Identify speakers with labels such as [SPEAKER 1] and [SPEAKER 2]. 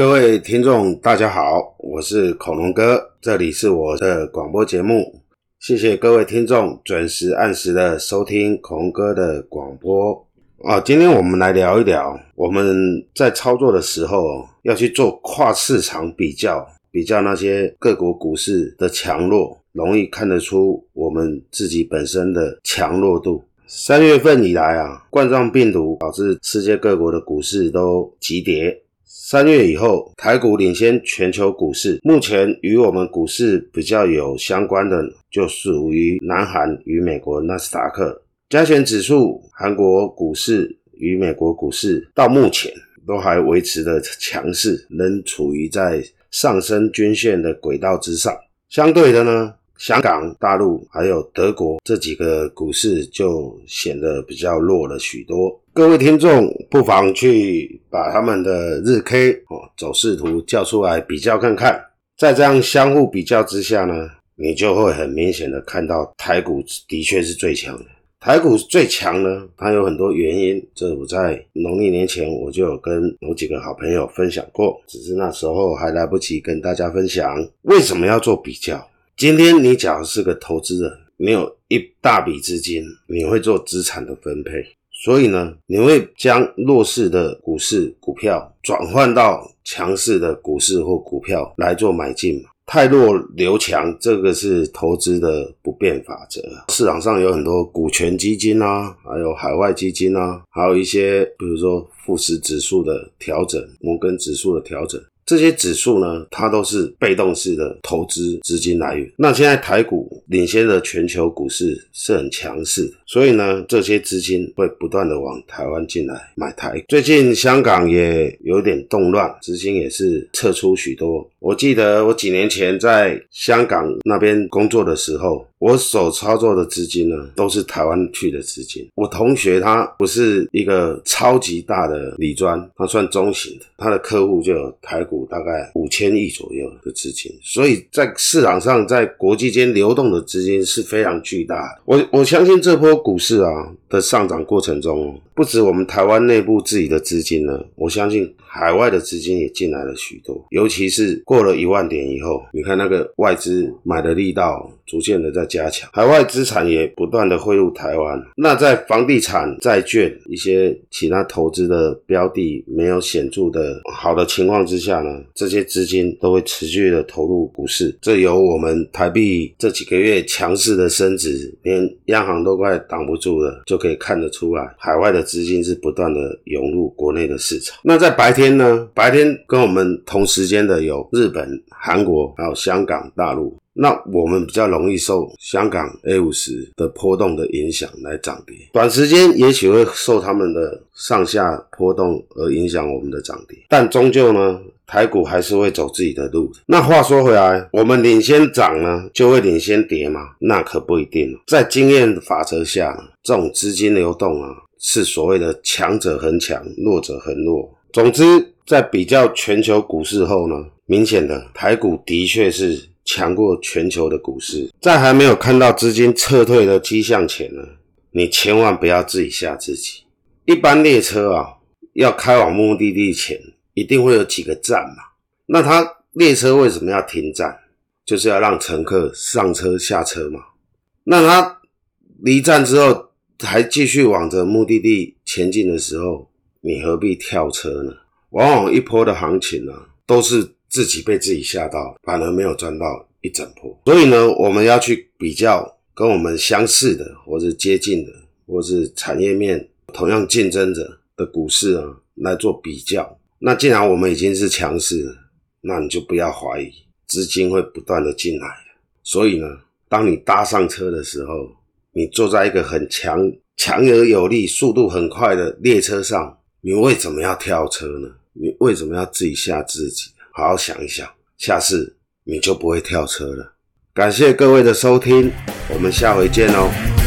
[SPEAKER 1] 各位听众，大家好，我是恐龙哥，这里是我的广播节目。谢谢各位听众准时按时的收听恐龙哥的广播啊。今天我们来聊一聊，我们在操作的时候要去做跨市场比较，比较那些各国股市的强弱，容易看得出我们自己本身的强弱度。三月份以来啊，冠状病毒导致世界各国的股市都急跌。三月以后，台股领先全球股市。目前与我们股市比较有相关的，就属于南韩与美国纳斯达克加权指数。韩国股市与美国股市到目前都还维持着强势，仍处于在上升均线的轨道之上。相对的呢，香港、大陆还有德国这几个股市就显得比较弱了许多。各位听众不妨去把他们的日 K 哦走势图叫出来比较看看，在这样相互比较之下呢，你就会很明显的看到台股的确是最强的。台股最强呢，它有很多原因，这我在农历年前我就有跟某几个好朋友分享过，只是那时候还来不及跟大家分享为什么要做比较。今天你假如是个投资人，你有一大笔资金，你会做资产的分配，所以呢，你会将弱势的股市股票转换到强势的股市或股票来做买进。太弱留强，这个是投资的不变法则。市场上有很多股权基金啊，还有海外基金啊，还有一些比如说富时指数的调整、摩根指数的调整。这些指数呢，它都是被动式的投资资金来源。那现在台股领先的全球股市是很强势，所以呢，这些资金会不断的往台湾进来买台。最近香港也有点动乱，资金也是撤出许多。我记得我几年前在香港那边工作的时候。我所操作的资金呢，都是台湾去的资金。我同学他不是一个超级大的理专，他算中型的，他的客户就有台股大概五千亿左右的资金，所以在市场上，在国际间流动的资金是非常巨大的。我我相信这波股市啊的上涨过程中，不止我们台湾内部自己的资金呢，我相信海外的资金也进来了许多，尤其是过了一万点以后，你看那个外资买的力道逐渐的在。加强海外资产也不断的汇入台湾，那在房地产、债券一些其他投资的标的没有显著的好的情况之下呢，这些资金都会持续的投入股市。这由我们台币这几个月强势的升值，连央行都快挡不住了，就可以看得出来，海外的资金是不断的涌入国内的市场。那在白天呢？白天跟我们同时间的有日本、韩国，还有香港、大陆。那我们比较容易受香港 A50 的波动的影响来涨跌，短时间也许会受他们的上下波动而影响我们的涨跌，但终究呢，台股还是会走自己的路。那话说回来，我们领先涨呢，就会领先跌吗？那可不一定。在经验法则下，这种资金流动啊，是所谓的强者恒强，弱者恒弱。总之，在比较全球股市后呢，明显的台股的确是。强过全球的股市，在还没有看到资金撤退的迹象前呢，你千万不要自己吓自己。一般列车啊，要开往目的地前，一定会有几个站嘛。那它列车为什么要停站？就是要让乘客上车下车嘛。那它离站之后还继续往着目的地前进的时候，你何必跳车呢？往往一波的行情呢、都是。自己被自己吓到，反而没有赚到一整波。所以呢，我们要去比较跟我们相似的，或是接近的，或是产业面同样竞争者的股市啊，来做比较。那既然我们已经是强势了，那你就不要怀疑，资金会不断的进来。所以呢，当你搭上车的时候，你坐在一个很强、强而有力、速度很快的列车上，你为什么要跳车呢？你为什么要自己吓自己？好好想一想，下次你就不会跳车了。感谢各位的收听，我们下回见哦。